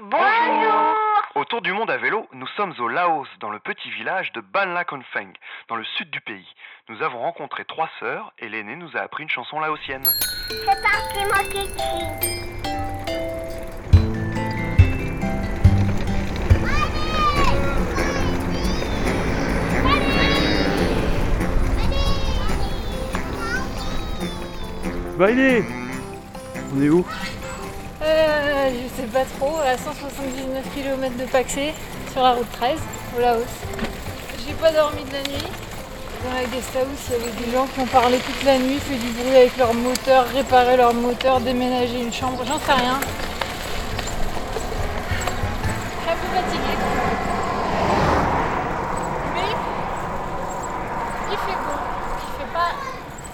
Bonjour. Autour du monde à vélo, nous sommes au Laos, dans le petit village de Ban La Konfeng, dans le sud du pays. Nous avons rencontré trois sœurs et l'aînée nous a appris une chanson laotienne. C'est parti, mon kiki. Bailey On est où? Euh, je sais pas trop, à 179 km de Paxé, sur la route 13, au Laos. J'ai pas dormi de la nuit. Dans la guest house, il y avait des gens qui ont parlé toute la nuit, fait du bruit avec leur moteur, réparé leur moteur, déménager une chambre, j'en sais rien. Je suis un peu fatiguée. Mais il fait beau, il fait pas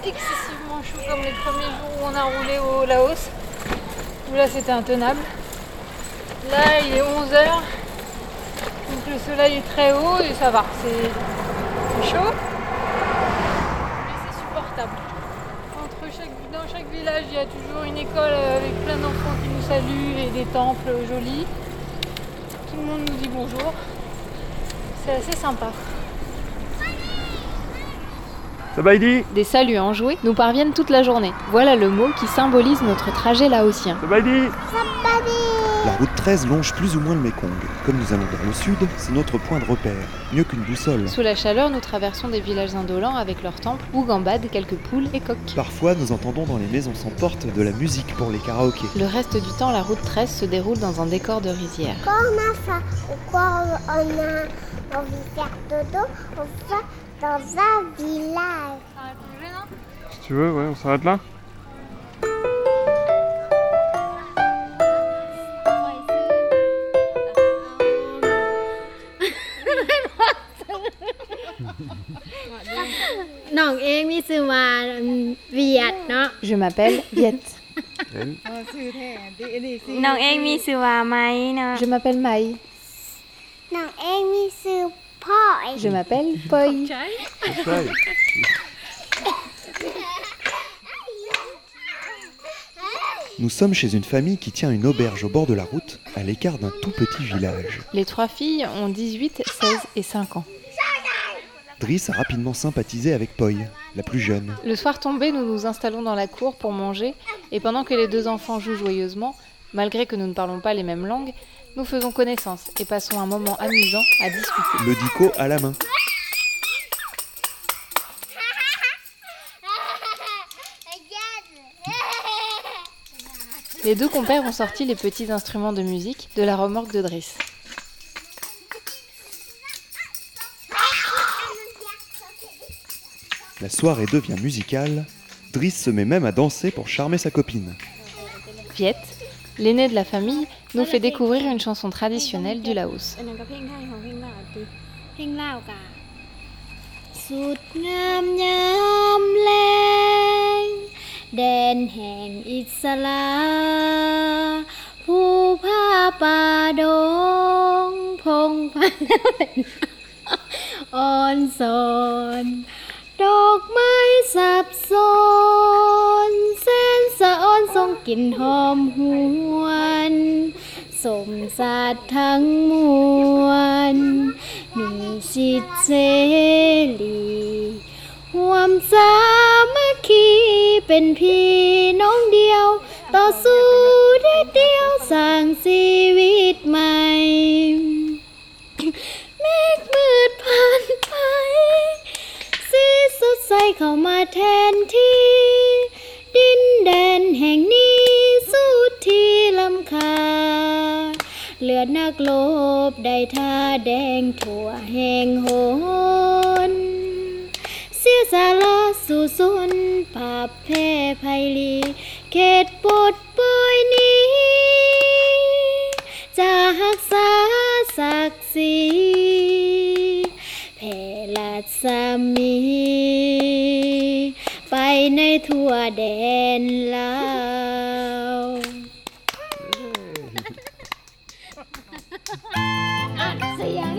excessivement chaud comme les premiers jours où on a roulé au Laos. Là c'était intenable. Là il est 11h. Donc le soleil est très haut et ça va. C'est chaud. Mais c'est supportable. Entre chaque, dans chaque village il y a toujours une école avec plein d'enfants qui nous saluent et des temples jolis. Tout le monde nous dit bonjour. C'est assez sympa. Des saluts enjoués nous parviennent toute la journée. Voilà le mot qui symbolise notre trajet laotien. La route 13 longe plus ou moins le Mékong. Comme nous allons vers le sud, c'est notre point de repère, mieux qu'une boussole. Sous la chaleur, nous traversons des villages indolents avec leurs temples où gambadent quelques poules et coqs. Parfois, nous entendons dans les maisons sans porte de la musique pour les karaokés. Le reste du temps, la route 13 se déroule dans un décor de rizière. Quand on a faim ou quand on a envie de faire dodo, on va dans un village. Si tu veux, ouais, on s'arrête là. Je m'appelle Viet. Je m'appelle Mai. Je m'appelle Poi. Nous sommes chez une famille qui tient une auberge au bord de la route, à l'écart d'un tout petit village. Les trois filles ont 18, 16 et 5 ans. Driss a rapidement sympathisé avec Poi, la plus jeune. Le soir tombé, nous nous installons dans la cour pour manger, et pendant que les deux enfants jouent joyeusement, malgré que nous ne parlons pas les mêmes langues, nous faisons connaissance et passons un moment amusant à discuter. Le dico à la main. Les deux compères ont sorti les petits instruments de musique de la remorque de Driss. La soirée devient musicale. Driss se met même à danser pour charmer sa copine. L'aîné de la famille, nous fait découvrir une chanson traditionnelle du Laos. กลิ่นหอมหวนสมศาสตร์ทั้งมวลมีสิทธิเสรีหวมสามัคคีเป็นพี่น้องเดียว ต่อสู้ได้เดียวสร้างชีวิตใหม่เมฆมืดผ่านไปสีสดใสเข้ามาแทนที่ นักโลบได้ท่าแดงทั่วแห่งโหนเสียสาระสู่สุนภาพแพ้ภัยลีเขตปลดปล่อยนี้ จะรักษาศักดิ์ศรีแผ่ลัดสามี ไปในทั่วแดนลาว เสียง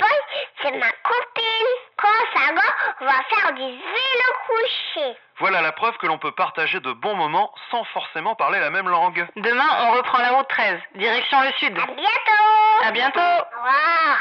Paul, c'est ma copine. Quand ça va, on va faire du vélo couché. Voilà la preuve que l'on peut partager de bons moments sans forcément parler la même langue. Demain, on reprend la route 13, direction le sud. À bientôt À bientôt Au revoir